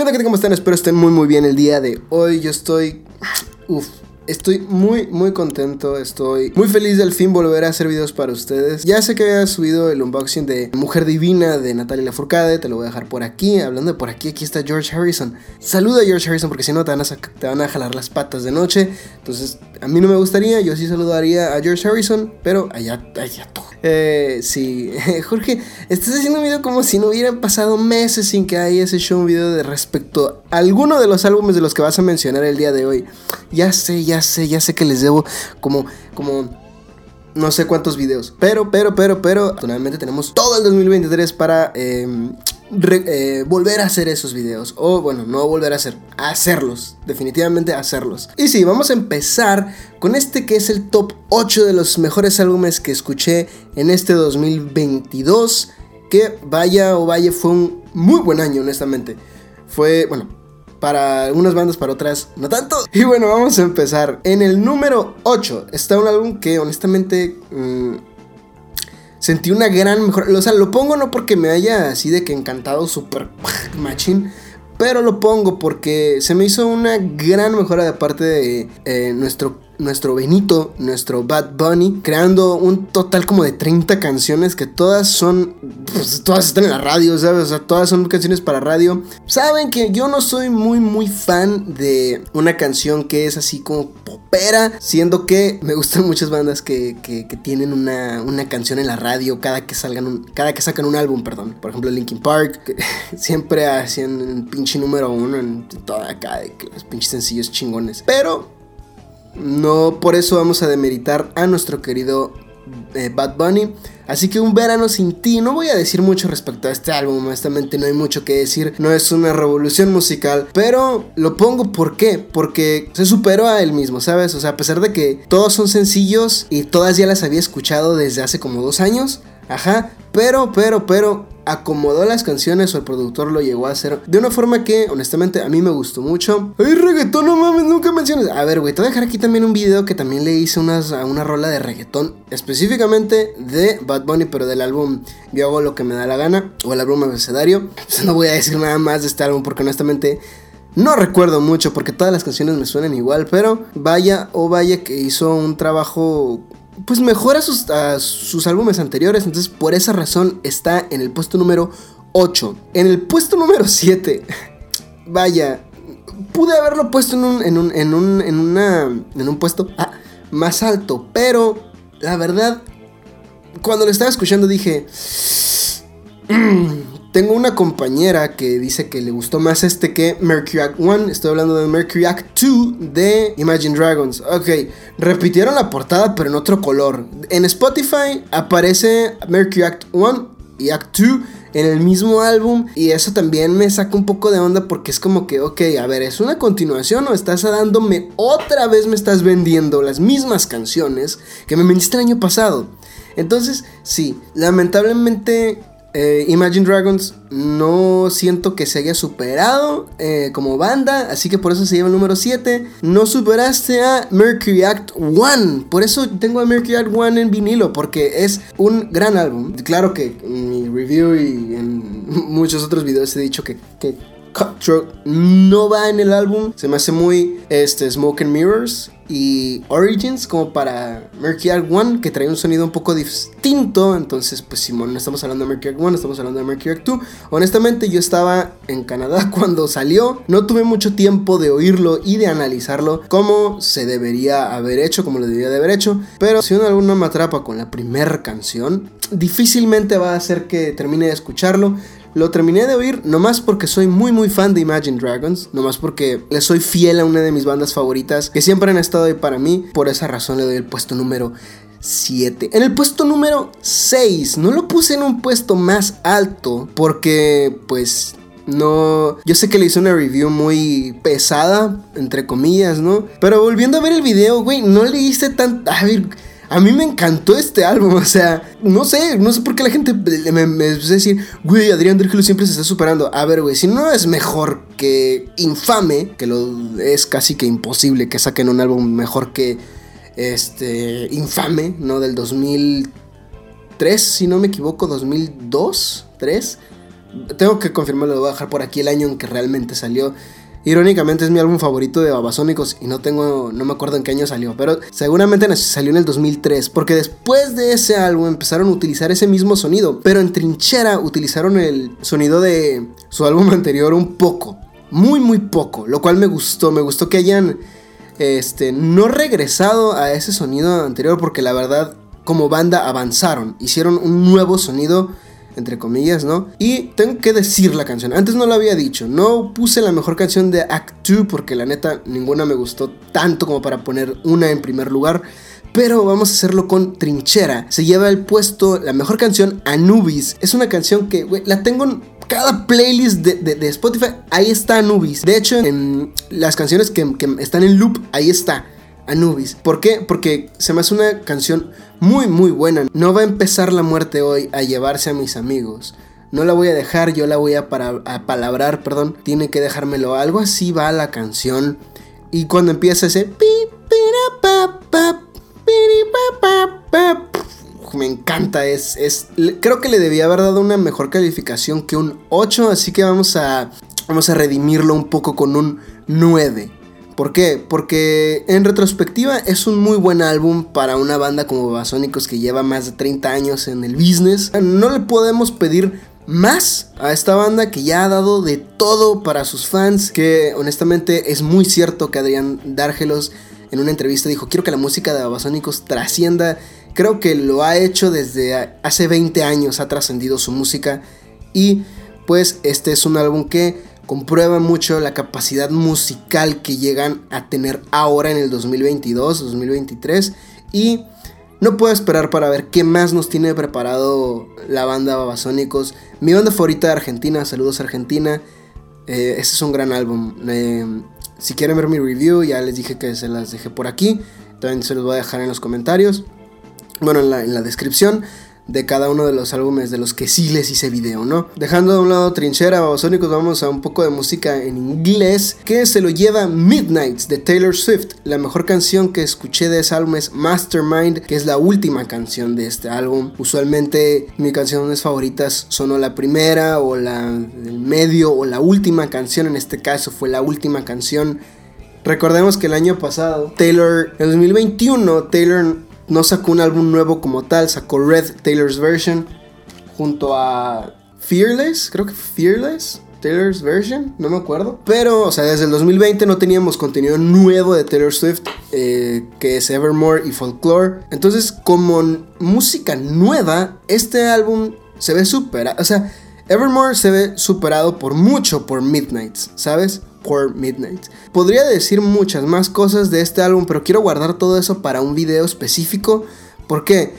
¿Qué onda? ¿Cómo están? Espero estén muy, muy bien el día de hoy. Yo estoy... Uf, Estoy muy, muy contento. Estoy muy feliz de al fin volver a hacer videos para ustedes. Ya sé que había subido el unboxing de Mujer Divina de Natalia Lafourcade. Te lo voy a dejar por aquí. Hablando de por aquí, aquí está George Harrison. Saluda a George Harrison porque si no te van, a te van a jalar las patas de noche. Entonces, a mí no me gustaría. Yo sí saludaría a George Harrison. Pero allá, allá todo. Eh, sí, Jorge, estás haciendo un video como si no hubieran pasado meses sin que haya ese show un video de respecto a alguno de los álbumes de los que vas a mencionar el día de hoy. Ya sé, ya sé, ya sé que les debo como, como no sé cuántos videos. Pero, pero, pero, pero, afortunadamente tenemos todo el 2023 para em, eh, volver a hacer esos videos. O bueno, no volver a hacer, hacerlos. Definitivamente hacerlos. Y sí, vamos a empezar con este que es el top 8 de los mejores álbumes que escuché en este 2022. Que vaya o vaya, fue un muy buen año, honestamente. Fue, bueno, para algunas bandas, para otras no tanto. Y bueno, vamos a empezar. En el número 8 está un álbum que honestamente mm, sentí una gran mejor. O sea, lo pongo no porque me haya así de que encantado super machín. Pero lo pongo porque se me hizo una gran mejora de parte de eh, nuestro nuestro Benito, nuestro Bad Bunny, creando un total como de 30 canciones que todas son, pues, todas están en la radio, ¿sabes? O sea, todas son canciones para radio. Saben que yo no soy muy, muy fan de una canción que es así como popera, siendo que me gustan muchas bandas que, que, tienen una, una, canción en la radio cada que salgan un, cada que sacan un álbum, perdón. Por ejemplo, Linkin Park, que siempre hacían un pinche número uno en toda acá de los pinches sencillos chingones. Pero no por eso vamos a demeritar a nuestro querido eh, Bad Bunny. Así que un verano sin ti, no voy a decir mucho respecto a este álbum, honestamente no hay mucho que decir, no es una revolución musical, pero lo pongo. Porque se superó a él mismo, ¿sabes? O sea, a pesar de que todos son sencillos y todas ya las había escuchado desde hace como dos años, ajá, pero, pero, pero, acomodó las canciones o el productor lo llegó a hacer de una forma que honestamente a mí me gustó mucho. ¡Ay, reggaetón! No mames, nunca menciones. A ver, güey, te voy a dejar aquí también un video que también le hice unas, a una rola de reggaetón, específicamente de Bad Bunny, pero del álbum Yo hago lo que me da la gana, o el álbum abecedario. No voy a decir nada más de este álbum porque honestamente... No recuerdo mucho porque todas las canciones me suenan igual, pero vaya o vaya que hizo un trabajo pues mejora sus, sus álbumes anteriores. Entonces, por esa razón está en el puesto número 8. En el puesto número 7, vaya, pude haberlo puesto en un, en un, en un, en una, en un puesto ah, más alto, pero la verdad, cuando lo estaba escuchando dije, mm, tengo una compañera que dice que le gustó más este que Mercury Act 1. Estoy hablando de Mercury Act 2 de Imagine Dragons. Ok, repitieron la portada pero en otro color. En Spotify aparece Mercury Act 1 y Act 2 en el mismo álbum y eso también me saca un poco de onda porque es como que, ok, a ver, ¿es una continuación o estás dándome otra vez me estás vendiendo las mismas canciones que me vendiste el año pasado? Entonces, sí, lamentablemente eh, Imagine Dragons no siento que se haya superado eh, como banda, así que por eso se lleva el número 7. No superaste a Mercury Act 1, por eso tengo a Mercury Act 1 en vinilo, porque es un gran álbum. Claro que en mi review y en muchos otros videos he dicho que, que Cutthroat no va en el álbum, se me hace muy este, Smoke and Mirrors y Origins como para Mercury One que trae un sonido un poco distinto. Entonces, pues Simón, no estamos hablando de Mercury One, estamos hablando de Mercury Arc 2. Honestamente, yo estaba en Canadá cuando salió. No tuve mucho tiempo de oírlo y de analizarlo como se debería haber hecho, como lo debería de haber hecho. Pero si uno alguna me atrapa con la primera canción, difícilmente va a hacer que termine de escucharlo. Lo terminé de oír nomás porque soy muy muy fan de Imagine Dragons, nomás porque le soy fiel a una de mis bandas favoritas que siempre han estado ahí para mí, por esa razón le doy el puesto número 7. En el puesto número 6, no lo puse en un puesto más alto porque pues no, yo sé que le hice una review muy pesada, entre comillas, ¿no? Pero volviendo a ver el video, güey, no le hice tan... A ver, a mí me encantó este álbum, o sea, no sé, no sé por qué la gente me, me, a decir, güey, Adrián Drexler siempre se está superando. A ver, güey, si no es mejor que Infame, que lo es casi que imposible que saquen un álbum mejor que este Infame, ¿no? Del 2003, si no me equivoco, 2002, 3. Tengo que confirmarlo, lo voy a dejar por aquí el año en que realmente salió. Irónicamente es mi álbum favorito de Babasónicos y no tengo, no me acuerdo en qué año salió, pero seguramente salió en el 2003, porque después de ese álbum empezaron a utilizar ese mismo sonido, pero en Trinchera utilizaron el sonido de su álbum anterior un poco, muy muy poco, lo cual me gustó, me gustó que hayan este no regresado a ese sonido anterior porque la verdad como banda avanzaron, hicieron un nuevo sonido entre comillas, ¿no? Y tengo que decir la canción. Antes no lo había dicho. No puse la mejor canción de Act 2 porque la neta ninguna me gustó tanto como para poner una en primer lugar. Pero vamos a hacerlo con Trinchera. Se lleva el puesto la mejor canción Anubis. Es una canción que, la tengo en cada playlist de, Spotify. Ahí está Anubis. De hecho, en las canciones que, que están en loop, ahí está. Anubis. ¿Por qué? Porque se me hace una canción muy muy buena. No va a empezar la muerte hoy a llevarse a mis amigos. No la voy a dejar, yo la voy a, para, a palabrar, perdón. Tiene que dejármelo. Algo así va la canción. Y cuando empieza ese... Me encanta, es, es... Creo que le debía haber dado una mejor calificación que un 8, así que vamos a... Vamos a redimirlo un poco con un 9. ¿Por qué? Porque en retrospectiva es un muy buen álbum para una banda como Basónicos que lleva más de 30 años en el business. No le podemos pedir más a esta banda que ya ha dado de todo para sus fans, que honestamente es muy cierto que Adrián Dárgelos en una entrevista dijo, quiero que la música de Babasónicos trascienda, creo que lo ha hecho desde hace 20 años, ha trascendido su música y pues este es un álbum que comprueba mucho la capacidad musical que llegan a tener ahora en el 2022, 2023 y no puedo esperar para ver qué más nos tiene preparado la banda Babasónicos. Mi banda favorita de Argentina, saludos Argentina. Este es un gran álbum. Eh, si quieren ver mi review, ya les dije que se las dejé por aquí. También se los voy a dejar en los comentarios. Bueno, en la descripción de cada uno de los álbumes de los que sí les hice video, ¿no? Dejando de un lado Trinchera Babasónicos, vamos a un poco de música en inglés que se lo lleva Midnights de Taylor Swift. La mejor canción que escuché de ese álbum es Mastermind, que es la última canción de este álbum. Usualmente mis canciones favoritas son o la primera o la del medio o la última canción, en este caso fue la última canción. Recordemos que el año pasado, Taylor, en 2021, Taylor no sacó un álbum nuevo como tal, sacó Red Taylor's Version junto a Fearless, creo que Fearless. Taylor's Version, no me acuerdo. Pero, o sea, desde el 2020 no teníamos contenido nuevo de Taylor Swift, eh, que es Evermore y Folklore. Entonces, como música nueva, este álbum se ve superado. O sea, Evermore se ve superado por mucho por Midnights, ¿sabes? Por Midnight. Podría decir muchas más cosas de este álbum, pero quiero guardar todo eso para un video específico. Porque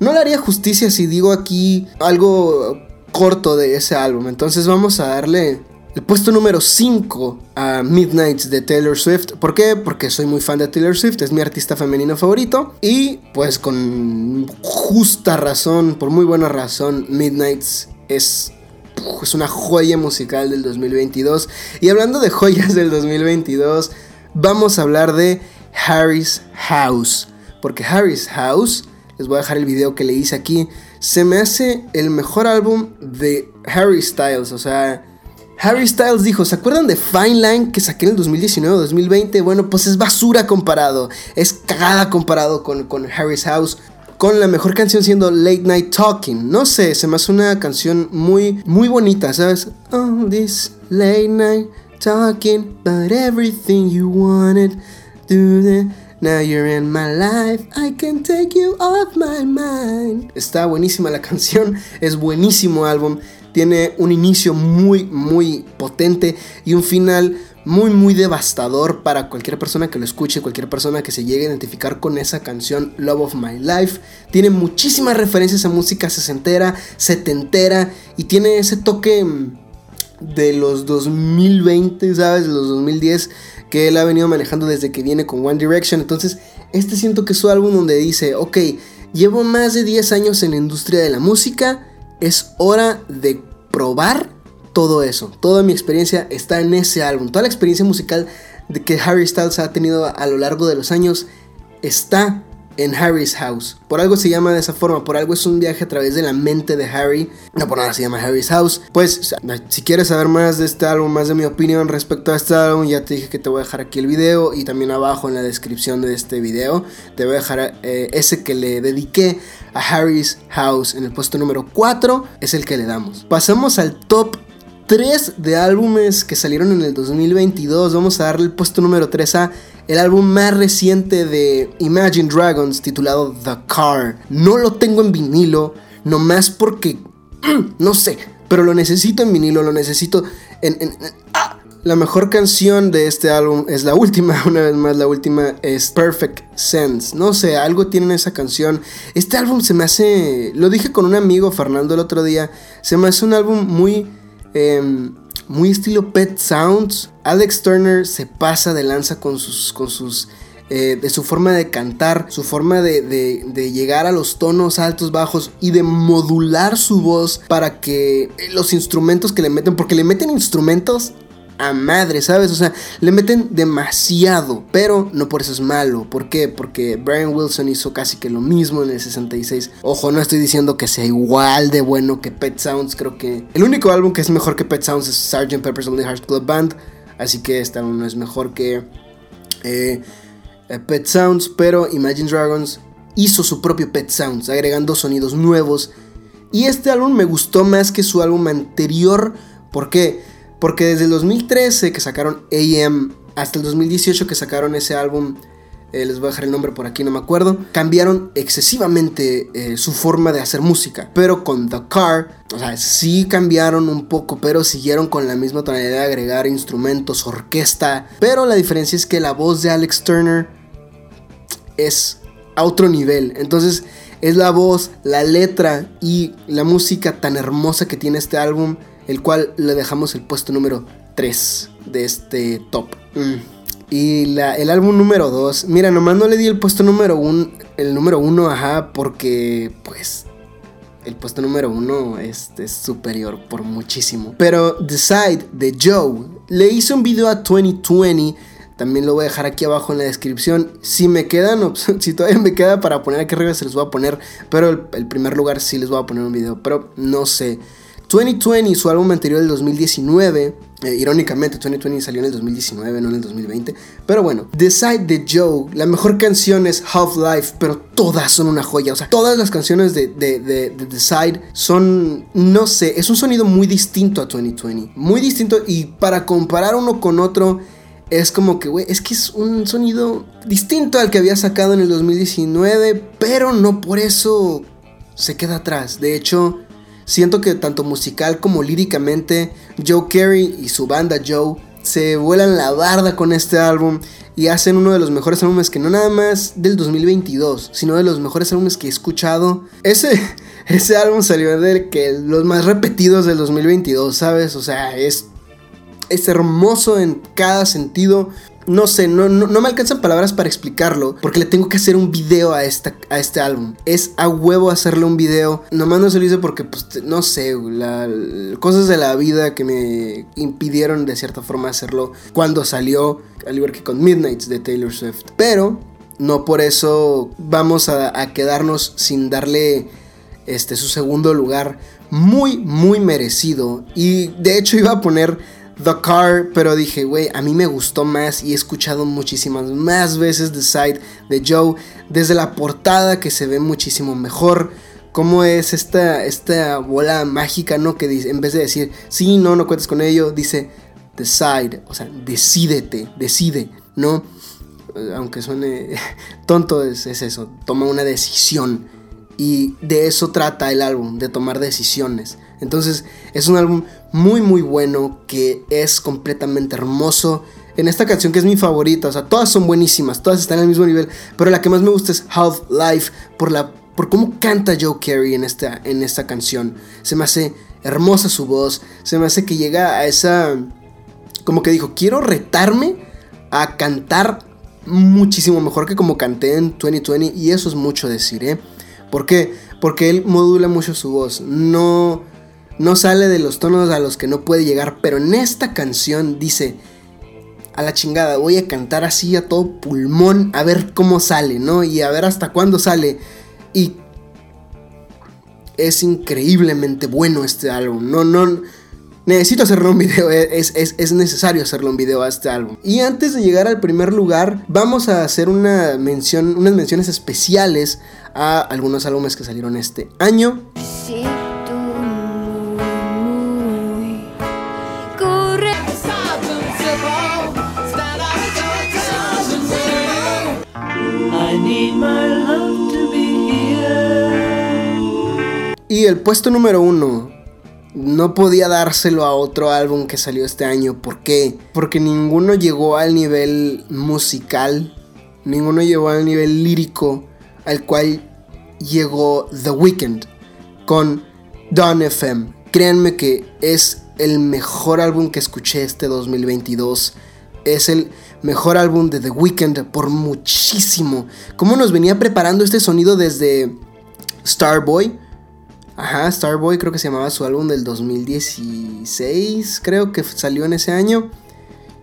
no le haría justicia si digo aquí algo corto de ese álbum. Entonces vamos a darle el puesto número 5 a Midnights de Taylor Swift. ¿Por qué? Porque soy muy fan de Taylor Swift, es mi artista femenino favorito. Y pues con justa razón, por muy buena razón, Midnights es es una joya musical del 2022. Y hablando de joyas del 2022, vamos a hablar de Harry's House. Porque Harry's House, les voy a dejar el video que le hice aquí, se me hace el mejor álbum de Harry Styles. O sea, Harry Styles dijo, ¿se acuerdan de Fine Line que saqué en el 2019-2020? Bueno, pues es basura comparado, es cagada comparado con, con Harry's House con la mejor canción siendo Late Night Talking. No sé, se me hace una canción muy, muy bonita, ¿sabes? Oh, this late night talking about everything you wanted. Do now you're in my life, I can take you off my mind. Está buenísima la canción, es buenísimo álbum. Tiene un inicio muy, muy potente y un final muy muy devastador para cualquier persona que lo escuche, cualquier persona que se llegue a identificar con esa canción Love of My Life. Tiene muchísimas referencias a música sesentera, setentera y tiene ese toque mm, de los 2020, ¿sabes? De los 2010 que él ha venido manejando desde que viene con One Direction. Entonces, este siento que es su álbum donde dice, ok, llevo más de 10 años en la industria de la música, es hora de probar todo eso. Toda mi experiencia está en ese álbum. Toda la experiencia musical de que Harry Styles ha tenido a lo largo de los años está en Harry's House. Por algo se llama de esa forma, por algo es un viaje a través de la mente de Harry. No por nada se llama Harry's House. Pues si quieres saber más de este álbum, más de mi opinión respecto a este álbum, ya te dije que te voy a dejar aquí el video y también abajo en la descripción de este video te voy a dejar eh, ese que le dediqué a Harry's House en el puesto número 4, es el que le damos. Pasamos al top 3 de álbumes que salieron en el 2022. Vamos a darle el puesto número 3 a el álbum más reciente de Imagine Dragons titulado The Car. No lo tengo en vinilo, nomás porque... no sé, pero lo necesito en vinilo, lo necesito en... ¡ah! La mejor canción de este álbum es la última, una vez más, la última es Perfect Sense. No sé, algo tiene en esa canción. Este álbum se me hace, lo dije con un amigo, Fernando, el otro día, se me hace un álbum muy... Em, muy estilo Pet Sounds. Alex Turner se pasa de lanza con sus, con sus eh, de su forma de cantar, su forma de, de, llegar a los tonos altos, bajos y de modular su voz para que los instrumentos que le meten, porque le meten instrumentos a madre, ¿sabes? O sea, le meten demasiado, pero no por eso es malo. ¿Por qué? Porque Brian Wilson hizo casi que lo mismo en el 66. Ojo, no estoy diciendo que sea igual de bueno que Pet Sounds, creo que el único álbum que es mejor que Pet Sounds es Sgt. Pepper's Only Hearts Club Band, así que este álbum no es mejor que eh, eh, Pet Sounds, pero Imagine Dragons hizo su propio Pet Sounds, agregando sonidos nuevos. Y este álbum me gustó más que su álbum anterior. ¿Por qué? Porque desde el 2013 que sacaron AM hasta el 2018 que sacaron ese álbum, eh, les voy a dejar el nombre por aquí, no me acuerdo, cambiaron excesivamente eh, su forma de hacer música. Pero con The Car, o sea, sí cambiaron un poco, pero siguieron con la misma tonalidad de agregar instrumentos, orquesta. Pero la diferencia es que la voz de Alex Turner es a otro nivel. Entonces es la voz, la letra y la música tan hermosa que tiene este álbum el cual le dejamos el puesto número 3 de este top. Mm. Y el álbum número 2, mira, nomás no le di el puesto número 1, el número 1, ajá, porque pues el puesto número 1 es, es, superior por muchísimo. Pero The Side de Joe le hizo un video a 2020. También lo voy a dejar aquí abajo en la descripción. Si me quedan, si todavía me queda para poner aquí arriba, se los voy a poner. Pero el, el primer lugar sí les voy a poner un video. Pero no sé. 2020, su álbum anterior del 2019, eh, irónicamente 2020 salió en el 2019, no en el 2020, pero bueno, The Side de Joe, la mejor canción es Half-Life, pero todas son una joya, o sea, todas las canciones de, de, The Side son, no sé, es un sonido muy distinto a 2020, muy distinto y para comparar uno con otro, es como que, güey, es que es un sonido distinto al que había sacado en el 2019, pero no por eso se queda atrás. De hecho, Siento que tanto musical como líricamente, Joe Carey y su banda Joe se vuelan la barda con este álbum y hacen uno de los mejores álbumes que no nada más del 2022, sino de los mejores álbumes que he escuchado. Ese, ese álbum salió de que los más repetidos del 2022, ¿sabes? O sea, es, es hermoso en cada sentido no sé, no, no, me alcanzan palabras para explicarlo, porque le tengo que hacer un video a, esta, a este álbum. Es a huevo hacerle un video. Nomás no se lo hice porque, pues, no sé, la, cosas de la vida que me impidieron de cierta forma hacerlo cuando salió, al igual que con Midnights de Taylor Swift. Pero no por eso vamos a, a quedarnos sin darle este, su segundo lugar. Muy, muy merecido. Y de hecho iba a poner The Car, pero dije, güey, a mí me gustó más y he escuchado muchísimas más veces The Side de Joe, desde la portada que se ve muchísimo mejor. Cómo es esta, esta bola mágica, ¿no? Que en vez de decir, sí, no, no cuentes con ello, dice, decide, o sea, decídete, decide, ¿no? Aunque suene tonto, es eso, toma una decisión. Y de eso trata el álbum, de tomar decisiones. Entonces es un álbum muy muy bueno que es completamente hermoso. En esta canción que es mi favorita, o sea, todas son buenísimas, todas están al mismo nivel, pero la que más me gusta es Half Life por la por cómo canta Joe Carey en esta en esta canción. Se me hace hermosa su voz, se me hace que llega a esa como que dijo, quiero retarme a cantar muchísimo mejor que como canté en 2020 y eso es mucho decir, ¿eh? ¿Por qué? Porque él modula mucho su voz. No no sale de los tonos a los que no puede llegar, pero en esta canción dice, a la chingada, voy a cantar así a todo pulmón a ver cómo sale, ¿no? Y a ver hasta cuándo sale. Y es increíblemente bueno este álbum. No, no. Necesito hacerle un video, es, es, necesario hacerle un video a este álbum. Y antes de llegar al primer lugar, vamos a hacer una mención, unas menciones especiales a algunos álbumes que salieron este año. Y el puesto número uno no podía dárselo a otro álbum que salió este año. ¿Por qué? Porque ninguno llegó al nivel musical, ninguno llegó al nivel lírico al cual llegó The Weeknd con Dawn FM. Créanme que es el mejor álbum que escuché este 2022. Es el mejor álbum de The Weeknd por muchísimo. Cómo nos venía preparando este sonido desde Starboy. Ajá, Starboy creo que se llamaba su álbum del 2016, creo que salió en ese año.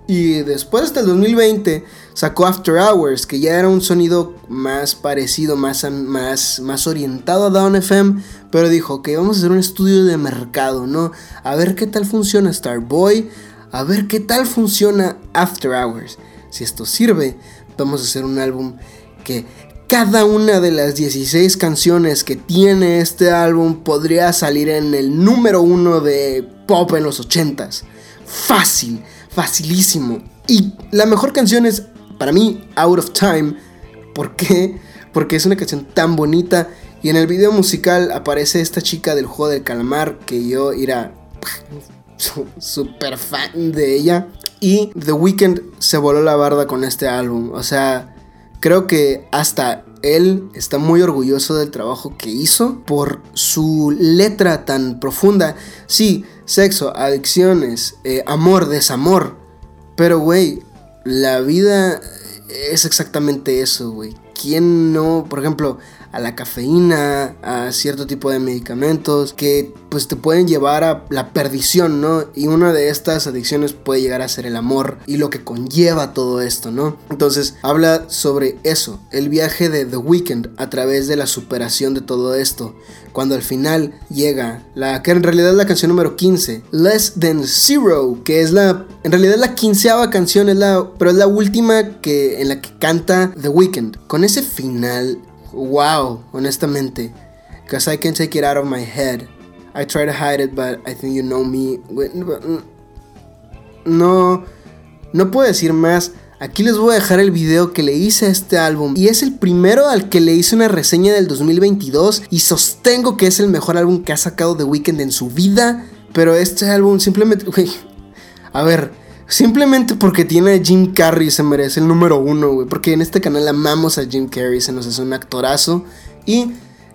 Y después hasta el 2020 sacó After Hours, que ya era un sonido más parecido, más, más, más orientado a Down FM, pero dijo que vamos a hacer un estudio de mercado, ¿no? A ver qué tal funciona Starboy, a ver qué tal funciona After Hours. Si esto sirve, vamos a hacer un álbum que cada una de las 16 canciones que tiene este álbum podría salir en el número uno de pop en los 80s. Fácil, facilísimo. Y la mejor canción es, para mí, Out of Time. ¿Por qué? Porque es una canción tan bonita. Y en el video musical aparece esta chica del juego del calamar que yo era súper fan de ella. Y The Weeknd se voló la barda con este álbum. O sea, creo que hasta él está muy orgulloso del trabajo que hizo por su letra tan profunda. Sí, sexo, adicciones, eh, amor, desamor. Pero, güey, la vida es exactamente eso, güey. ¿Quién no, por ejemplo, a la cafeína, a cierto tipo de medicamentos que pues te pueden llevar a la perdición, ¿no? Y una de estas adicciones puede llegar a ser el amor y lo que conlleva todo esto, ¿no? Entonces habla sobre eso, el viaje de The Weeknd a través de la superación de todo esto, cuando al final llega la que en realidad es la canción número 15, Less Than Zero, que es la en realidad la quinceava canción es la pero es la última que en la que canta The Weeknd. Con ese final wow, honestamente. Because I can take it out of my head. I try to hide it, but I think you know me. No, no puedo decir más. Aquí les voy a dejar el video que le hice a este álbum. Y es el primero al que le hice una reseña del 2022. Y sostengo que es el mejor álbum que ha sacado The Weeknd en su vida. Pero este álbum simplemente... a ver, Simplemente porque tiene a Jim Carrey se merece el número uno, güey. Porque en este canal amamos a Jim Carrey, se nos hace un actorazo. Y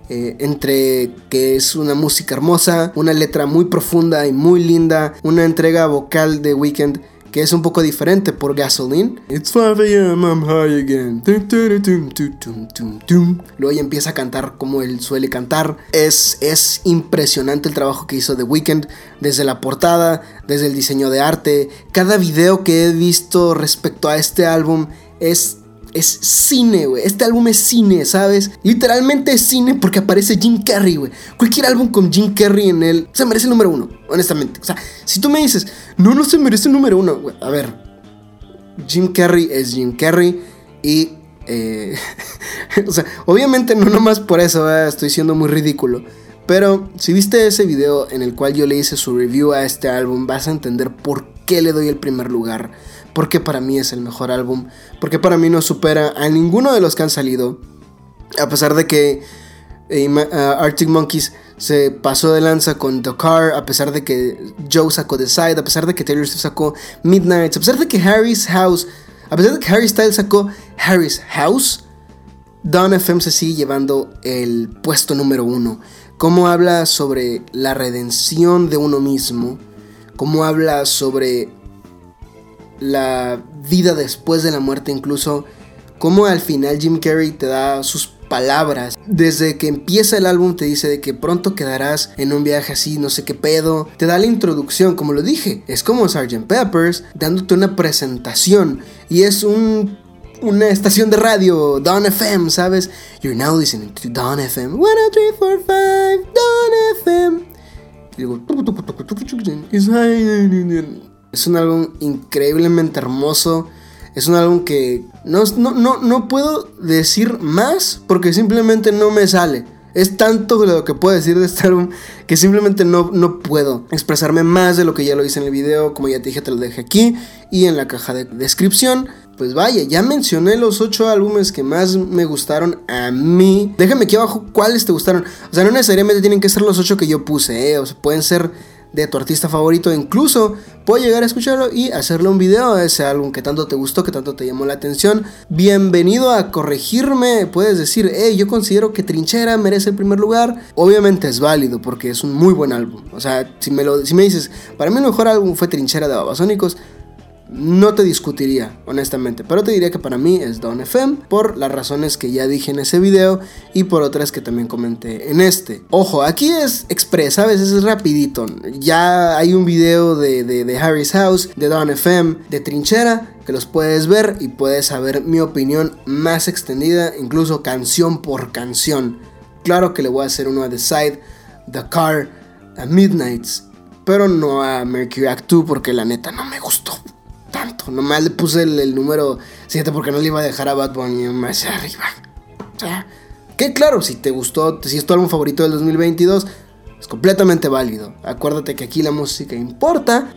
eh, entre que es una música hermosa, una letra muy profunda y muy linda, una entrega vocal de Weekend que es un poco diferente por Gasoline. It's 5 a.m., I'm high again. Luego ella empieza a cantar como él suele cantar. Es, es impresionante el trabajo que hizo The Weeknd, desde la portada, desde el diseño de arte. Cada video que he visto respecto a este álbum es es cine, güey. Este álbum es cine, ¿sabes? Literalmente es cine porque aparece Jim Carrey, güey. Cualquier álbum con Jim Carrey en él se merece el número uno, honestamente. O sea, si tú me dices, no, no se merece el número uno, güey. A ver, Jim Carrey es Jim Carrey y... Eh, o sea, obviamente no nomás por eso estoy siendo muy ridículo. Pero si viste ese video en el cual yo le hice su review a este álbum, vas a entender por qué le doy el primer lugar porque para mí es el mejor álbum, porque para mí no supera a ninguno de los que han salido, a pesar de que eh, uh, Arctic Monkeys se pasó de lanza con The Car, a pesar de que Joe sacó The Side, a pesar de que Taylor Swift sacó Midnight, a pesar de que Harry's House, a pesar de que Harry Styles sacó Harry's House, Don FM se sigue llevando el puesto número uno. Cómo habla sobre la redención de uno mismo, cómo habla sobre la vida después de la muerte incluso, como al final Jim Carrey te da sus palabras. Desde que empieza el álbum te dice de que pronto quedarás en un viaje así, no sé qué pedo. Te da la introducción, como lo dije. Es como Sgt. Peppers dándote una presentación. Y es un una estación de radio, Don FM, ¿sabes? You're now listening to Don FM. 1, 2, 3, 4, 5, Don FM. Y digo, es un álbum increíblemente hermoso. Es un álbum que no, no, no, no puedo decir más porque simplemente no me sale. Es tanto lo que puedo decir de este álbum que simplemente no, no puedo expresarme más de lo que ya lo hice en el video. Como ya te dije, te lo dejé aquí y en la caja de descripción. Pues vaya, ya mencioné los 8 álbumes que más me gustaron a mí. Déjame aquí abajo cuáles te gustaron. O sea, no necesariamente tienen que ser los 8 que yo puse, ¿eh? O sea, pueden ser de tu artista favorito. Incluso puedo llegar a escucharlo y hacerle un video a ese álbum que tanto te gustó, que tanto te llamó la atención. Bienvenido a corregirme. Puedes decir, hey, yo considero que Trinchera merece el primer lugar. Obviamente es válido porque es un muy buen álbum. O sea, si me, lo, si me dices, para mí el mejor álbum fue Trinchera de Babasónicos no te discutiría, honestamente, pero te diría que para mí es Don FM por las razones que ya dije en ese video y por otras que también comenté en este. Ojo, aquí es express, a veces es rapidito. Ya hay un video de, de, Harry's House, de Don FM, de Trinchera, que los puedes ver y puedes saber mi opinión más extendida, incluso canción por canción. Claro que le voy a hacer uno a The Side, The Car, a Midnights, pero no a Mercury Act 2 porque la neta no me gustó tanto. Nomás le puse el, número 7 porque no le iba a dejar a Bad Bunny más arriba. O que claro, si te gustó, si es tu álbum favorito del 2022, es completamente válido. Acuérdate que aquí la música importa.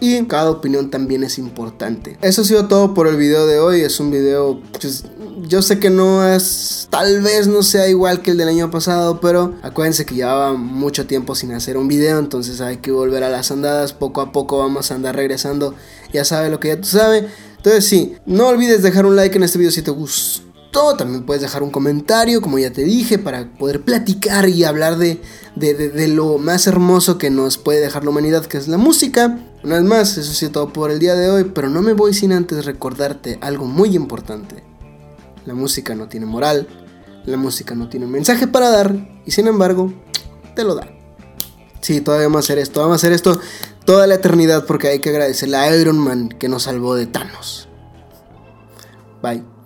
Y cada opinión también es importante. Eso ha sido todo por el video de hoy. Es un video pues, yo sé que no es, tal vez no sea igual que el del año pasado, pero acuérdense que llevaba mucho tiempo sin hacer un video, entonces hay que volver a las andadas, poco a poco vamos a andar regresando, ya sabe lo que ya tú sabes. Entonces sí, no olvides dejar un like en este video si te gustó, también puedes dejar un comentario, como ya te dije, para poder platicar y hablar de, de, lo más hermoso que nos puede dejar la humanidad, que es la música. Una vez más, eso sí todo por el día de hoy, pero no me voy sin antes recordarte algo muy importante. La música no tiene moral, la música no tiene un mensaje para dar y sin embargo te lo da. Sí, todavía vamos a hacer esto, vamos a hacer esto toda la eternidad porque hay que agradecerle a Iron Man que nos salvó de Thanos. Bye.